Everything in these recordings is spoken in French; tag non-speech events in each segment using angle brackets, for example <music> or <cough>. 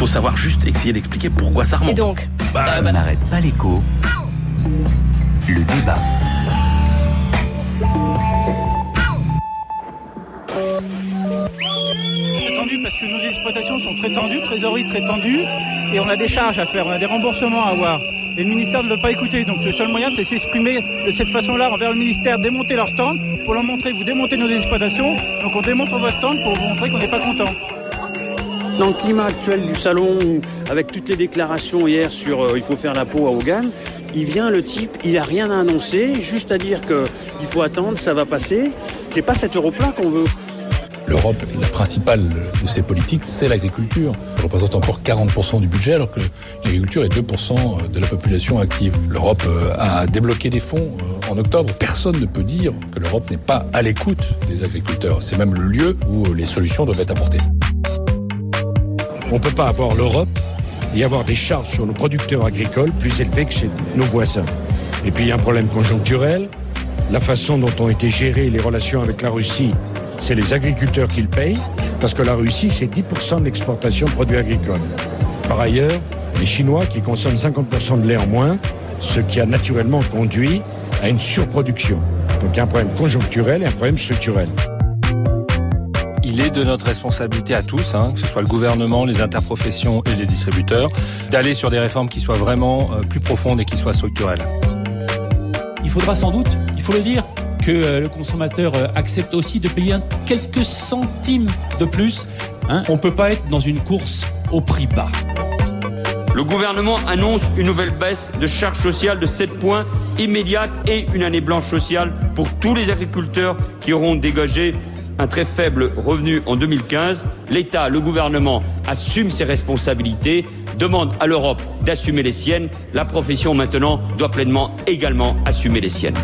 faut savoir juste essayer d'expliquer pourquoi ça remonte. Et donc Bah, euh, bah, N'arrête pas l'écho. Le débat. très tendu parce que nos exploitations sont très tendues, trésorerie très tendue, et on a des charges à faire, on a des remboursements à avoir. Et le ministère ne veut pas écouter, donc le seul moyen c'est s'exprimer de cette façon-là envers le ministère, démonter leur stand pour leur montrer, vous démontez nos exploitations, donc on démontre votre stand pour vous montrer qu'on n'est pas content. Dans le climat actuel du salon, avec toutes les déclarations hier sur euh, il faut faire la peau à Hogan, il vient le type, il a rien à annoncer, juste à dire que il faut attendre, ça va passer. C'est pas cet euro-plat qu'on veut. L'Europe, la principale de ses politiques, c'est l'agriculture. Elle représente encore 40% du budget, alors que l'agriculture est 2% de la population active. L'Europe euh, a débloqué des fonds euh, en octobre. Personne ne peut dire que l'Europe n'est pas à l'écoute des agriculteurs. C'est même le lieu où les solutions doivent être apportées. On ne peut pas avoir l'Europe et avoir des charges sur nos producteurs agricoles plus élevées que chez nos voisins. Et puis il y a un problème conjoncturel. La façon dont ont été gérées les relations avec la Russie, c'est les agriculteurs qui le payent, parce que la Russie, c'est 10% de l'exportation de produits agricoles. Par ailleurs, les Chinois qui consomment 50% de lait en moins, ce qui a naturellement conduit à une surproduction. Donc il y a un problème conjoncturel et un problème structurel. Il est de notre responsabilité à tous, hein, que ce soit le gouvernement, les interprofessions et les distributeurs, d'aller sur des réformes qui soient vraiment euh, plus profondes et qui soient structurelles. Il faudra sans doute, il faut le dire, que euh, le consommateur euh, accepte aussi de payer quelques centimes de plus. hein. On ne peut pas être dans une course au prix bas. Le gouvernement annonce une nouvelle baisse de charges sociales de 7 points immédiate et une année blanche sociale pour tous les agriculteurs qui auront dégagé un très faible revenu en 2015. L'État, le gouvernement assume ses responsabilités, demande à l'Europe d'assumer les siennes. La profession maintenant doit pleinement également assumer les siennes.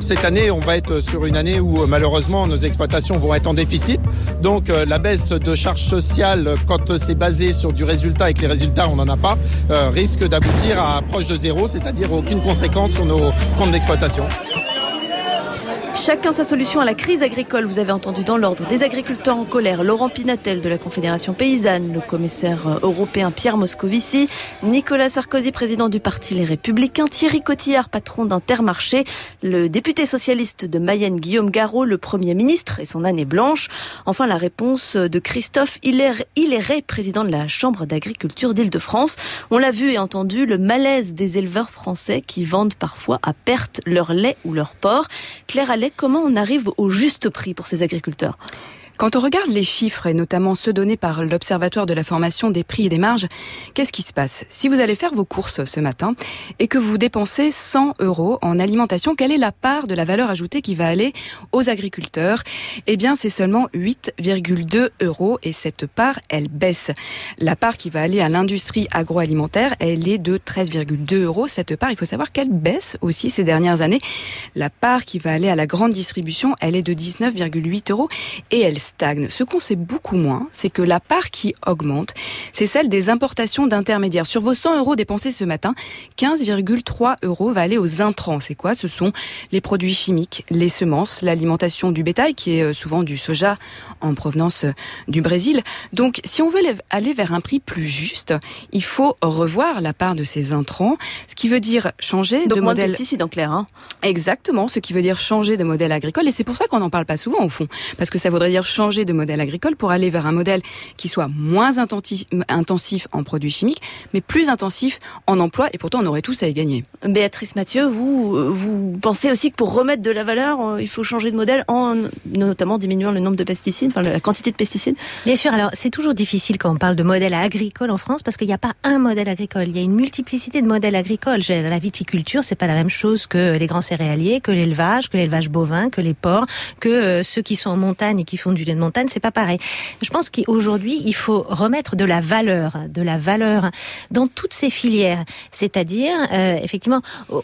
Cette année, on va être sur une année où malheureusement nos exploitations vont être en déficit. Donc euh, la baisse de charges sociales, quand c'est basé sur du résultat et que les résultats on n'en a pas, euh, risque d'aboutir à proche de zéro, c'est-à-dire aucune conséquence sur nos comptes d'exploitation. Chacun sa solution à la crise agricole. Vous avez entendu dans l'ordre des agriculteurs en colère, Laurent Pinatel de la Confédération paysanne, le commissaire euh, européen Pierre Moscovici, Nicolas Sarkozy, président du parti Les Républicains, Thierry Cotillard, patron d'Intermarché, le député socialiste de Mayenne Guillaume Garot, le premier ministre et son année blanche. Enfin, la réponse de Christophe Hilleret, président de la Chambre d'agriculture d'Île-de-France. On l'a vu et entendu, le malaise des éleveurs français qui vendent parfois à perte leur lait ou leur porc. Claire comment on arrive au juste prix pour ces agriculteurs? Quand on regarde les chiffres, et notamment ceux donnés par l'Observatoire de la formation des prix et des marges, qu'est-ce qui se passe? Si vous allez faire vos courses ce matin et que vous dépensez 100 euros en alimentation, quelle est la part de la valeur ajoutée qui va aller aux agriculteurs? Eh bien, c'est seulement 8,2 euros et cette part, elle baisse. La part qui va aller à l'industrie agroalimentaire, elle est de 13,2 euros. Cette part, il faut savoir qu'elle baisse aussi ces dernières années. La part qui va aller à la grande distribution, elle est de 19,8 euros et elle stagne. Ce qu'on sait beaucoup moins, c'est que la part qui augmente, c'est celle des importations d'intermédiaires. Sur vos 100 euros dépensés ce matin, 15,3 euros va aller aux intrants. C'est quoi? Ce sont les produits chimiques, les semences, l'alimentation du bétail, qui est euh, souvent du soja en provenance euh, du Brésil. Donc, si on veut aller vers un prix plus juste, il faut revoir la part de ces intrants, ce qui veut dire changer Donc de moins de modèle. pesticides en clair. Hein. Exactement, ce qui veut dire changer de modèle agricole. Et c'est pour ça qu'on n'en parle pas souvent, au fond. Parce que ça voudrait dire changer de modèle agricole pour aller vers un modèle qui soit moins intensif, en produits chimiques, mais plus intensif en emploi. Et pourtant, on aurait tous à y gagner. Béatrice Mathieu, vous, vous pensez aussi que pour remettre de la valeur, euh, il faut changer de modèle en notamment diminuant le nombre de pesticides, enfin la quantité de pesticides? Bien sûr, alors c'est toujours difficile quand on parle de modèle agricole en France parce qu'il n'y a pas un modèle agricole, il y a une multiplicité de modèles agricoles. La viticulture, c'est pas la même chose que les grands céréaliers, que l'élevage, que l'élevage bovin, que les porcs, que euh, ceux qui sont en montagne et qui font du de montagne, c'est pas pareil. Je pense qu'aujourd'hui, il faut remettre de la valeur, de la valeur dans toutes ces filières. C'est-à-dire, euh, effectivement,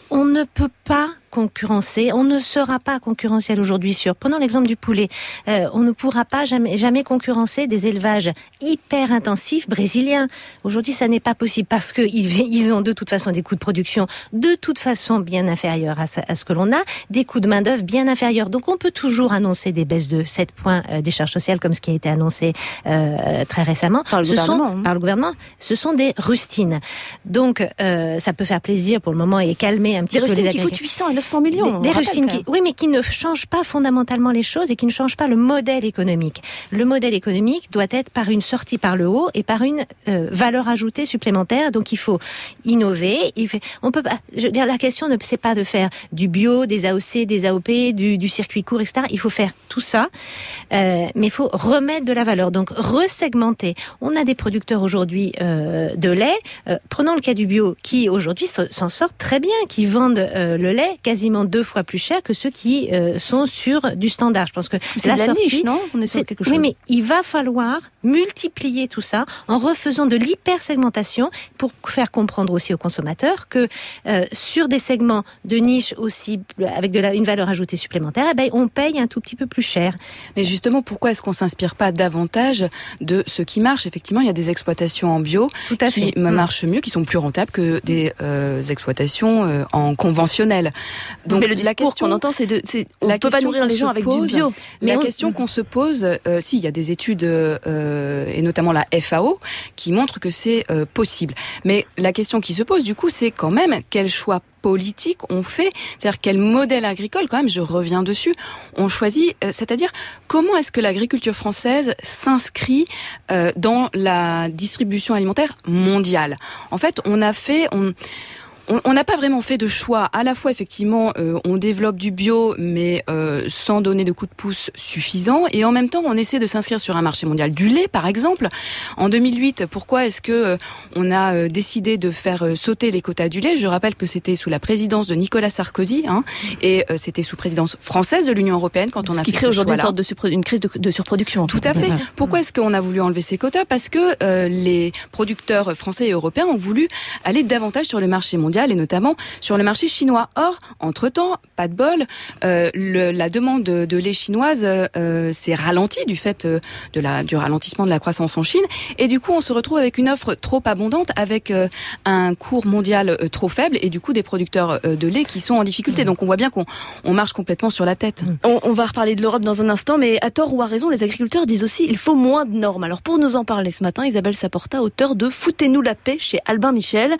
on ne peut pas On ne sera pas concurrentiel aujourd'hui sur. Prenons l'exemple du poulet. Euh, on ne pourra pas jamais, jamais concurrencer des élevages hyper intensifs brésiliens. Aujourd'hui, ça n'est pas possible parce que ils, <laughs> ils ont de toute façon des coûts de production de toute façon bien inférieurs à, à ce que l'on a, des coûts de main d'œuvre bien inférieurs. Donc, on peut toujours annoncer des baisses de 7 points euh, des charges sociales comme ce qui a été annoncé euh, très récemment. Par le ce gouvernement. Sont, par le gouvernement. Ce sont des rustines. Donc, ça peut faire plaisir pour le moment et calmer un petit des peu les rustines qui agriculteurs. Coûtent 800 et 900 millions. Des, des qui, oui, mais qui ne changent pas fondamentalement les choses et qui ne changent pas le modèle économique. Le modèle économique doit être par une sortie par le haut et par une euh, valeur ajoutée supplémentaire. Donc, il faut innover. Il fait, on peut pas. Je veux dire, la question ne c'est pas de faire du bio, des AOC, des AOP, du, du circuit court, etc. Il faut faire tout ça, euh, mais il faut remettre de la valeur. Donc, resegmenter. On a des producteurs aujourd'hui euh, de lait. Prenons le cas du bio, qui aujourd'hui s'en sortent très bien, qui vendent le lait quasiment deux fois plus cher que ceux qui euh, sont sur du standard. Je pense que c'est la, la sortie, niche, non On est sur quelque chose. Oui, mais il va falloir multiplier tout ça en refaisant de l'hypersegmentation pour faire comprendre aussi aux consommateurs que euh, sur des segments de niche aussi avec de la, une valeur ajoutée supplémentaire, eh ben, on paye un tout petit peu plus cher. Mais justement, pourquoi est-ce qu'on s'inspire pas davantage de ce qui marche? Effectivement, il y a des exploitations en bio tout à qui fait. marchent mieux, qui sont plus rentables que des euh, exploitations euh, en conventionnel. Donc mais le discours la question qu'on entend, c'est de, c'est, on ne peut pas nourrir les gens avec pose, du bio. Mais la on... question qu'on se pose, euh, si il y a des études euh, et notamment la FAO qui montrent que c'est euh, possible. Mais la question qui se pose du coup, c'est quand même quel choix politique on fait, c'est-à-dire quel modèle agricole, quand même, je reviens dessus, on choisit, euh, c'est-à-dire comment est-ce que l'agriculture française s'inscrit euh, dans la distribution alimentaire mondiale? En fait, on a fait, on, on n'a pas vraiment fait de choix. À la fois, effectivement, euh, on développe du bio, mais euh, sans donner de coup de pouce suffisant. Et en même temps, on essaie de s'inscrire sur un marché mondial du lait, par exemple. En 2008, pourquoi est-ce que euh, on a décidé de faire sauter les quotas du lait? Je rappelle que c'était sous la présidence de Nicolas Sarkozy, hein, et c'était sous présidence française de l'Union européenne quand on ce a qui fait crée ce aujourd'hui une sorte de, une crise de, de surproduction. Tout à fait. Pourquoi est-ce qu'on a voulu enlever ces quotas? Parce que euh, les producteurs français et européens ont voulu aller davantage sur le marché mondial et notamment sur le marché chinois. Or, entre-temps, pas de bol, euh, le, la demande de, de lait chinoise euh, s'est ralentie du fait euh, de la, du ralentissement de la croissance en Chine. Et du coup, on se retrouve avec une offre trop abondante, avec euh, un cours mondial trop faible et du coup des producteurs de lait qui sont en difficulté. Donc on voit bien qu'on on marche complètement sur la tête. On, on va reparler de l'Europe dans un instant, mais à tort ou à raison, les agriculteurs disent aussi il faut moins de normes. Alors pour nous en parler ce matin, Isabelle Saporta, auteure de Foutez-nous la paix chez Albin Michel.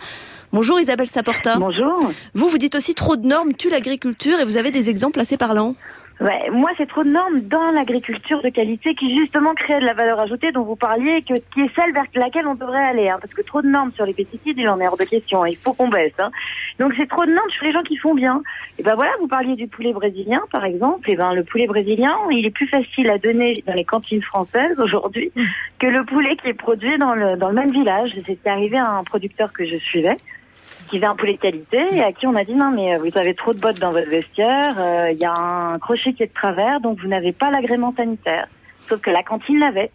Bonjour Isabelle Saporta. Bonjour. Vous, vous dites aussi trop de normes tue l'agriculture et vous avez des exemples assez parlants. Ouais, moi, c'est trop de normes dans l'agriculture de qualité qui justement crée de la valeur ajoutée dont vous parliez, que, qui est celle vers laquelle on devrait aller. Hein, parce que trop de normes sur les pesticides, il en est hors de question. Il faut qu'on baisse. Hein. Donc c'est trop de normes sur les gens qui font bien. Et ben voilà, vous parliez du poulet brésilien, par exemple. Et ben le poulet brésilien, il est plus facile à donner dans les cantines françaises aujourd'hui que le poulet qui est produit dans le dans le même village. C'était arrivé à un producteur que je suivais qui avait un poulet de qualité et à qui on a dit non mais vous avez trop de bottes dans votre vestiaire, euh, il y a un crochet qui est de travers donc vous n'avez pas l'agrément sanitaire. Sauf que la cantine l'avait.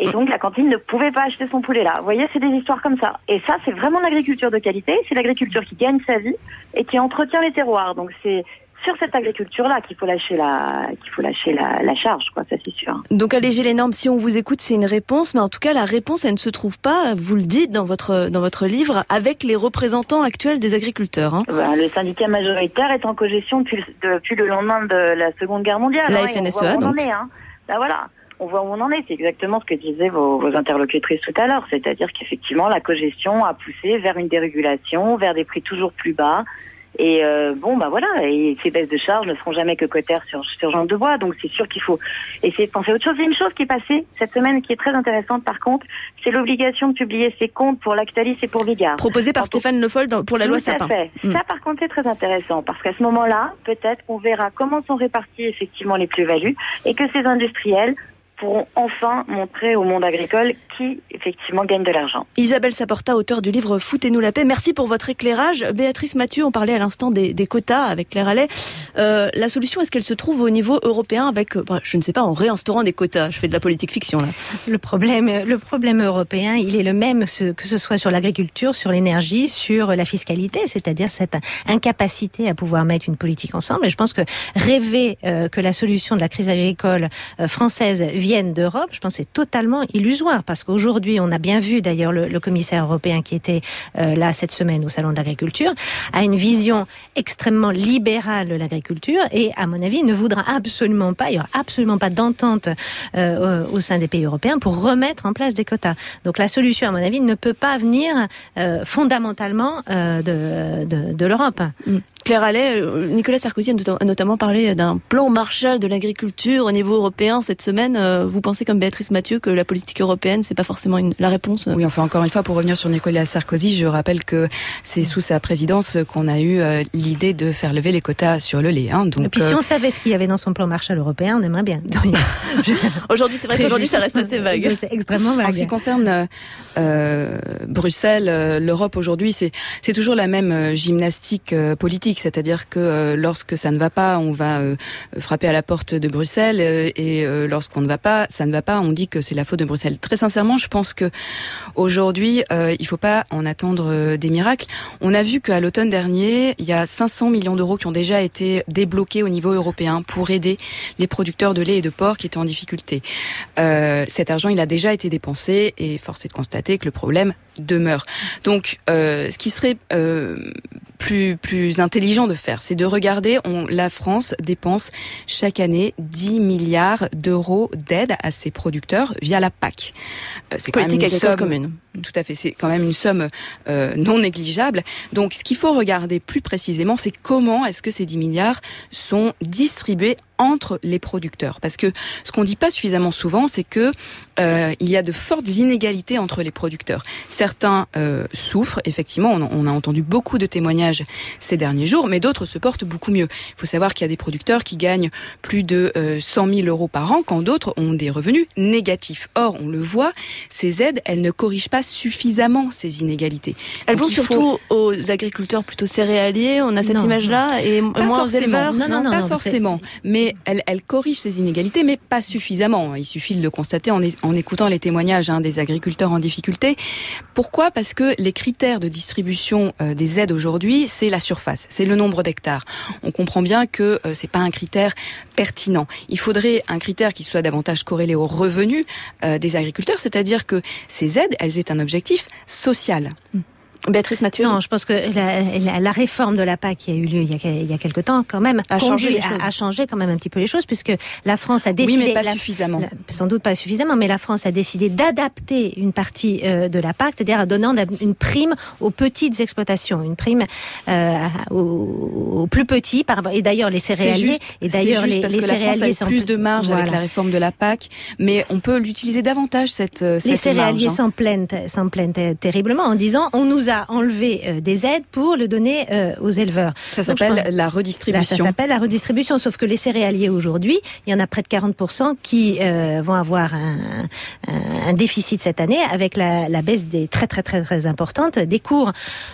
Et donc la cantine ne pouvait pas acheter son poulet là. Vous voyez, c'est des histoires comme ça. Et ça, c'est vraiment l'agriculture de qualité. C'est l'agriculture qui gagne sa vie et qui entretient les terroirs. Donc c'est sur cette agriculture-là qu'il faut lâcher la, qu'il faut lâcher la, la charge, quoi. Ça c'est sûr. Donc alléger les normes, si on vous écoute, c'est une réponse, mais en tout cas la réponse, elle ne se trouve pas. Vous le dites dans votre dans votre livre avec les représentants actuels des agriculteurs. Hein. Ben, le syndicat majoritaire est en cogestion depuis, depuis le lendemain de la Seconde Guerre mondiale. La hein, FNSEA, et on voit où on en donc. est, hein. Ben, voilà. On voit où on en est. C'est exactement ce que disaient vos, vos interlocutrices tout à l'heure. C'est-à-dire qu'effectivement, la cogestion a poussé vers une dérégulation, vers des prix toujours plus bas. Et euh, bon, bah voilà, et ces baisses de charges ne seront jamais que cotères sur, sur Jean de Bois. Donc c'est sûr qu'il faut essayer de penser à autre chose. Il y a une chose qui est passée cette semaine qui est très intéressante par contre, c'est l'obligation de publier ses comptes pour Lactalis et pour Vigard. Proposé par Stéphane Le Foll pour la loi Sapin. fait. Mm. Ça, par contre, c'est très intéressant parce qu'à ce moment-là, peut-être qu'on verra comment sont réparties effectivement les plus-values et que ces industriels pourront enfin montrer au monde agricole qui effectivement gagne de l'argent. Isabelle Saporta, auteur du livre Foutez-nous la paix, merci pour votre éclairage. Béatrice Mathieu, on parlait à l'instant des, quotas avec Claire Allais. Euh, la solution, est-ce qu'elle se trouve au niveau européen avec, euh, bah, je ne sais pas, en réinstaurant des quotas? Je fais de la politique fiction là. Le problème, le problème européen, il est le même que ce soit sur l'agriculture, sur l'énergie, sur la fiscalité, c'est-à-dire cette incapacité à pouvoir mettre une politique ensemble. Et je pense que rêver euh, que la solution de la crise agricole française vienne d'Europe, je pense c'est totalement illusoire parce qu'aujourd'hui, on a bien vu d'ailleurs le, commissaire européen qui était euh, là cette semaine au salon de l'agriculture a une vision extrêmement libérale de l'agriculture et à mon avis ne voudra absolument pas, il y aura absolument pas d'entente euh, au sein des pays européens pour remettre en place des quotas. Donc la solution à mon avis ne peut pas venir euh, fondamentalement de, l'Europe. Claire Allais, euh, Nicolas Sarkozy a notamment parlé d'un plan Marshall de l'agriculture au niveau européen cette semaine. Euh, vous pensez comme Béatrice Mathieu que la politique européenne, c'est pas forcément la réponse Oui, enfin encore une fois, pour revenir sur Nicolas Sarkozy, je rappelle que c'est sous sa présidence qu'on a eu euh, l'idée de faire lever les quotas sur le lait. Hein, donc, Et puis si on savait ce qu'il y avait dans son plan Marshall européen, on aimerait bien. <laughs> aujourd'hui, c'est vrai qu'aujourd'hui, ça reste assez vague. C'est extrêmement vague. En ce qui concerne Bruxelles, l'Europe aujourd'hui, c'est toujours la même gymnastique politique c'est-à-dire que euh, lorsque ça ne va pas, on va euh, frapper à la porte de Bruxelles euh, et lorsqu'on ne va pas, ça ne va pas, on dit que c'est la faute de Bruxelles. Très sincèrement, je pense que aujourd'hui, il faut pas en attendre des miracles. On a vu qu'à l'automne dernier, il y a 500 millions d'euros qui ont déjà été débloqués au niveau européen pour aider les producteurs de lait et de porc qui étaient en difficulté. cet argent, il a déjà été dépensé et force est de constater que le problème demeure. Donc, ce qui serait plus plus intelligent de faire, c'est de regarder. On, la France dépense chaque année 10 milliards d'euros d'aide à ses producteurs via la PAC. Euh, c'est quand même une somme commune. Tout à fait, c'est quand même une somme euh, non négligeable. Donc, ce qu'il faut regarder plus précisément, c'est comment est-ce que ces 10 milliards sont distribués entre les producteurs. Parce que ce qu'on dit pas suffisamment souvent, c'est que euh, il y a de fortes inégalités entre les producteurs. Certains euh, souffrent, effectivement, on, on, a entendu beaucoup de témoignages ces derniers jours, mais d'autres se portent beaucoup mieux. Il faut savoir qu'il y a des producteurs qui gagnent plus de euh, 100 000 euros par an, quand d'autres ont des revenus négatifs. Or, on le voit, ces aides, elles ne corrigent pas suffisamment ces inégalités. Elles vont surtout aux agriculteurs plutôt céréaliers, on a cette image-là, et moins aux éleveurs Non, non, non, pas forcément. Mais elle, corrige ces inégalités, mais pas suffisamment. Il suffit de le constater en, écoutant les témoignages hein, des agriculteurs en difficulté. Pourquoi? Parce que les critères de distribution euh, des aides aujourd'hui, c'est la surface, c'est le nombre d'hectares. On comprend bien que euh, c'est pas un critère pertinent. Il faudrait un critère qui soit davantage corrélé aux revenus euh, des agriculteurs, c'est-à-dire que ces aides, elles aient un objectif social. Hmm. Béatrice Mathieu Non, je pense que la, la, réforme de la PAC qui a eu lieu il y a, il y a quelque temps, quand même, a changé, les a, changé quand même un petit peu les choses, puisque la France a décidé... Oui, mais pas suffisamment. sans doute pas suffisamment, mais la France a décidé d'adapter une partie euh, de la PAC, c'est-à-dire en donnant une prime aux petites exploitations, une prime euh, aux, plus petits, et d'ailleurs les céréaliers, et d'ailleurs les, parce les que céréaliers la France a plus de marge avec la réforme de la PAC, mais on peut l'utiliser davantage cette, cette Les céréaliers hein. s'en plaignent, s'en plaignent terriblement en disant on nous a enlever euh, des aides pour le donner euh, aux éleveurs. Ça s'appelle la redistribution. ça s'appelle la redistribution, sauf que les céréaliers aujourd'hui, il y en a près de 40% qui euh, vont avoir un, un, déficit cette année avec la, la, baisse des très très très très importante des cours.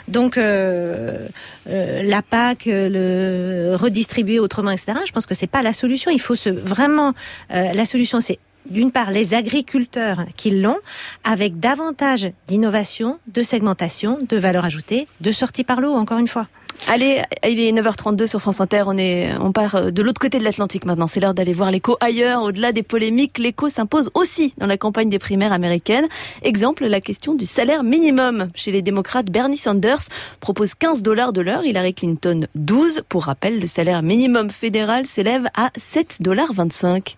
Donc euh, la PAC, le redistribuer autrement, etc. Je pense que c'est pas la solution. Il faut se vraiment la solution, c'est d'une part les agriculteurs qui l'ont, avec davantage d'innovation, de segmentation, de valeur ajoutée, de sortie par l'eau, encore une fois. Allez, il est 9h32 sur France Inter. On est, on part euh, de l'autre côté de l'Atlantique maintenant. C'est l'heure d'aller voir l'écho ailleurs. Au-delà des polémiques, l'écho s'impose aussi dans la campagne des primaires américaines. Exemple, la question du salaire minimum. Chez les démocrates, Bernie Sanders propose 15 dollars de l'heure. Hillary Clinton 12. Pour rappel, le salaire minimum fédéral s'élève à 7 dollars 25.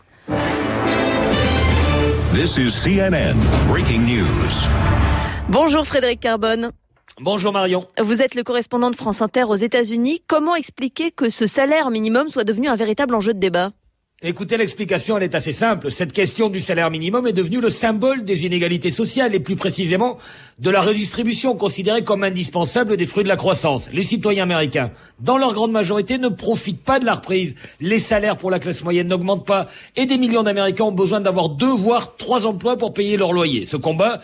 This is CNN Breaking News. Bonjour Frédéric Carbone. Bonjour Marion. Vous êtes le correspondant de France Inter aux États-Unis. Comment expliquer que ce salaire minimum soit devenu un véritable enjeu de débat? Écoutez, l'explication, elle est assez simple. Cette question du salaire minimum est devenue le symbole des inégalités sociales et plus précisément de la redistribution considérée comme indispensable des fruits de la croissance. Les citoyens américains, dans leur grande majorité, ne profitent pas de la reprise. Les salaires pour la classe moyenne n'augmentent pas et des millions d'Américains ont besoin d'avoir deux voire trois emplois pour payer leur loyer. Ce combat,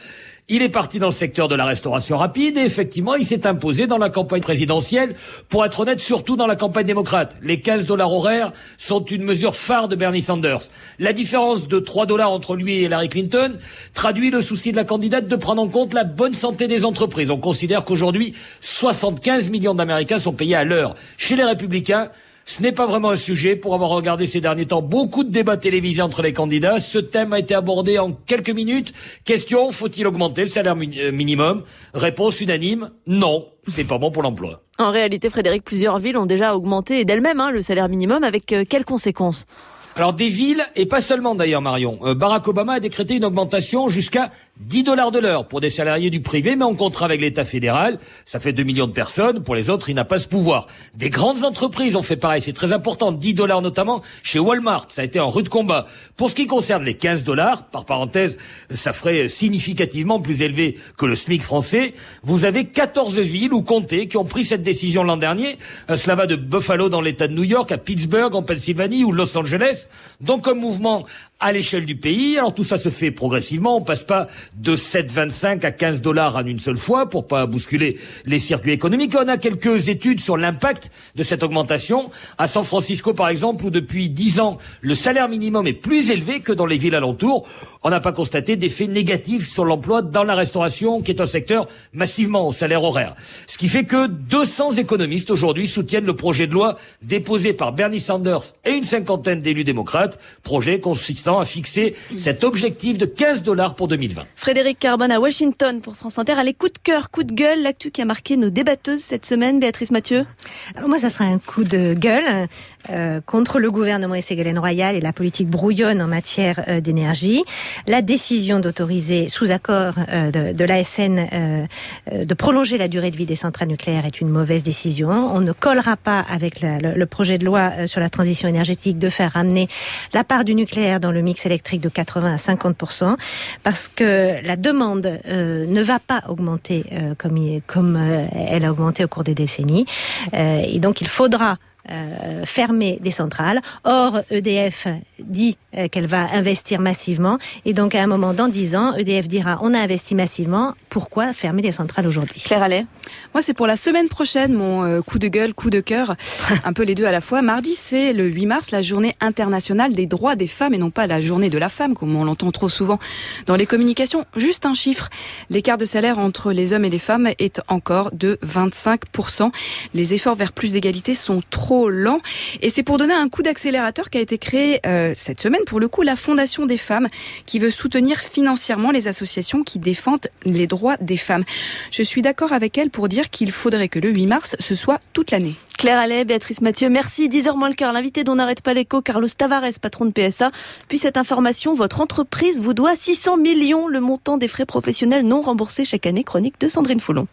il est parti dans le secteur de la restauration rapide et effectivement, il s'est imposé dans la campagne présidentielle, pour être honnête, surtout dans la campagne démocrate. Les 15 dollars horaires sont une mesure phare de Bernie Sanders. La différence de 3 dollars entre lui et Hillary Clinton traduit le souci de la candidate de prendre en compte la bonne santé des entreprises. On considère qu'aujourd'hui, 75 millions d'Américains sont payés à l'heure. Chez les républicains, ce n'est pas vraiment un sujet pour avoir regardé ces derniers temps beaucoup de débats télévisés entre les candidats. Ce thème a été abordé en quelques minutes. Question, faut-il augmenter le salaire euh, minimum? Réponse unanime, non, c'est pas bon pour l'emploi. En réalité, Frédéric, plusieurs villes ont déjà augmenté d'elles-mêmes hein, le salaire minimum avec euh, quelles conséquences? Alors des villes, et pas seulement d'ailleurs Marion, euh, Barack Obama a décrété une augmentation jusqu'à 10 dollars de l'heure pour des salariés du privé, mais en contrat avec l'État fédéral. Ça fait 2 millions de personnes. Pour les autres, il n'a pas ce pouvoir. Des grandes entreprises ont fait pareil. C'est très important. 10 dollars notamment chez Walmart. Ça a été un rude combat. Pour ce qui concerne les 15 dollars, par parenthèse, ça ferait significativement plus élevé que le SMIC français. Vous avez 14 villes ou comtés qui ont pris cette décision l'an dernier. Euh, cela va de Buffalo dans l'État de New York à Pittsburgh en Pennsylvanie ou Los Angeles. Donc un mouvement à l'échelle du pays. Alors tout ça se fait progressivement. On passe pas de 7,25 à 15 dollars en une seule fois pour pas bousculer les circuits économiques. On a quelques études sur l'impact de cette augmentation. À San Francisco, par exemple, où depuis 10 ans, le salaire minimum est plus élevé que dans les villes alentours. On n'a pas constaté d'effet négatif sur l'emploi dans la restauration, qui est un secteur massivement au salaire horaire. Ce qui fait que 200 économistes aujourd'hui soutiennent le projet de loi déposé par Bernie Sanders et une cinquantaine d'élus démocrates, projet consistant à fixer cet objectif de 15 dollars pour 2020. Frédéric Carbone à Washington pour France Inter. Allez, coup de cœur, coup de gueule, l'actu qui a marqué nos débatteuses cette semaine, Béatrice Mathieu. Alors moi, ça sera un coup de gueule euh, contre le gouvernement et Ségolène Royal et la politique brouillonne en matière euh, d'énergie. La décision d'autoriser, sous accord euh, de, de l'ASN, de prolonger la durée de vie des centrales nucléaires est une mauvaise décision. On ne collera pas avec le, le, projet de loi sur la transition énergétique de faire ramener la part du nucléaire dans le mix électrique de 80 à 50 parce que la demande euh, ne va pas augmenter euh, comme, euh, elle a augmenté au cours des décennies. et donc il faudra euh, fermer des centrales. Or, EDF dit euh, qu'elle va investir massivement. Et donc, à un moment, dans 10 ans, EDF dira on a investi massivement. Pourquoi fermer les centrales aujourd'hui? Claire Allais Moi, c'est pour la semaine prochaine, mon euh, coup de gueule, coup de cœur. <laughs> un peu les deux à la fois. Mardi, c'est le 8 mars, la journée internationale des droits des femmes et non pas la journée de la femme, comme on l'entend trop souvent dans les communications. Juste un chiffre. L'écart de salaire entre les hommes et les femmes est encore de 25%. Les efforts vers plus d'égalité sont trop lent. Et c'est pour donner un coup d'accélérateur qu'a été créé euh, cette semaine, pour le coup, la Fondation des femmes, qui veut soutenir financièrement les associations qui défendent les droits des femmes. Je suis d'accord avec elle pour dire qu'il faudrait que le 8 mars, ce soit toute l'année. Claire Allais, Béatrice Mathieu, merci. 10h moins le quart, l'invité dont n'arrête pas l'écho, Carlos Tavares, patron de PSA. Puis cette information, votre entreprise vous doit 600 millions, le montant des frais professionnels non remboursés chaque année, chronique de Sandrine Foulon.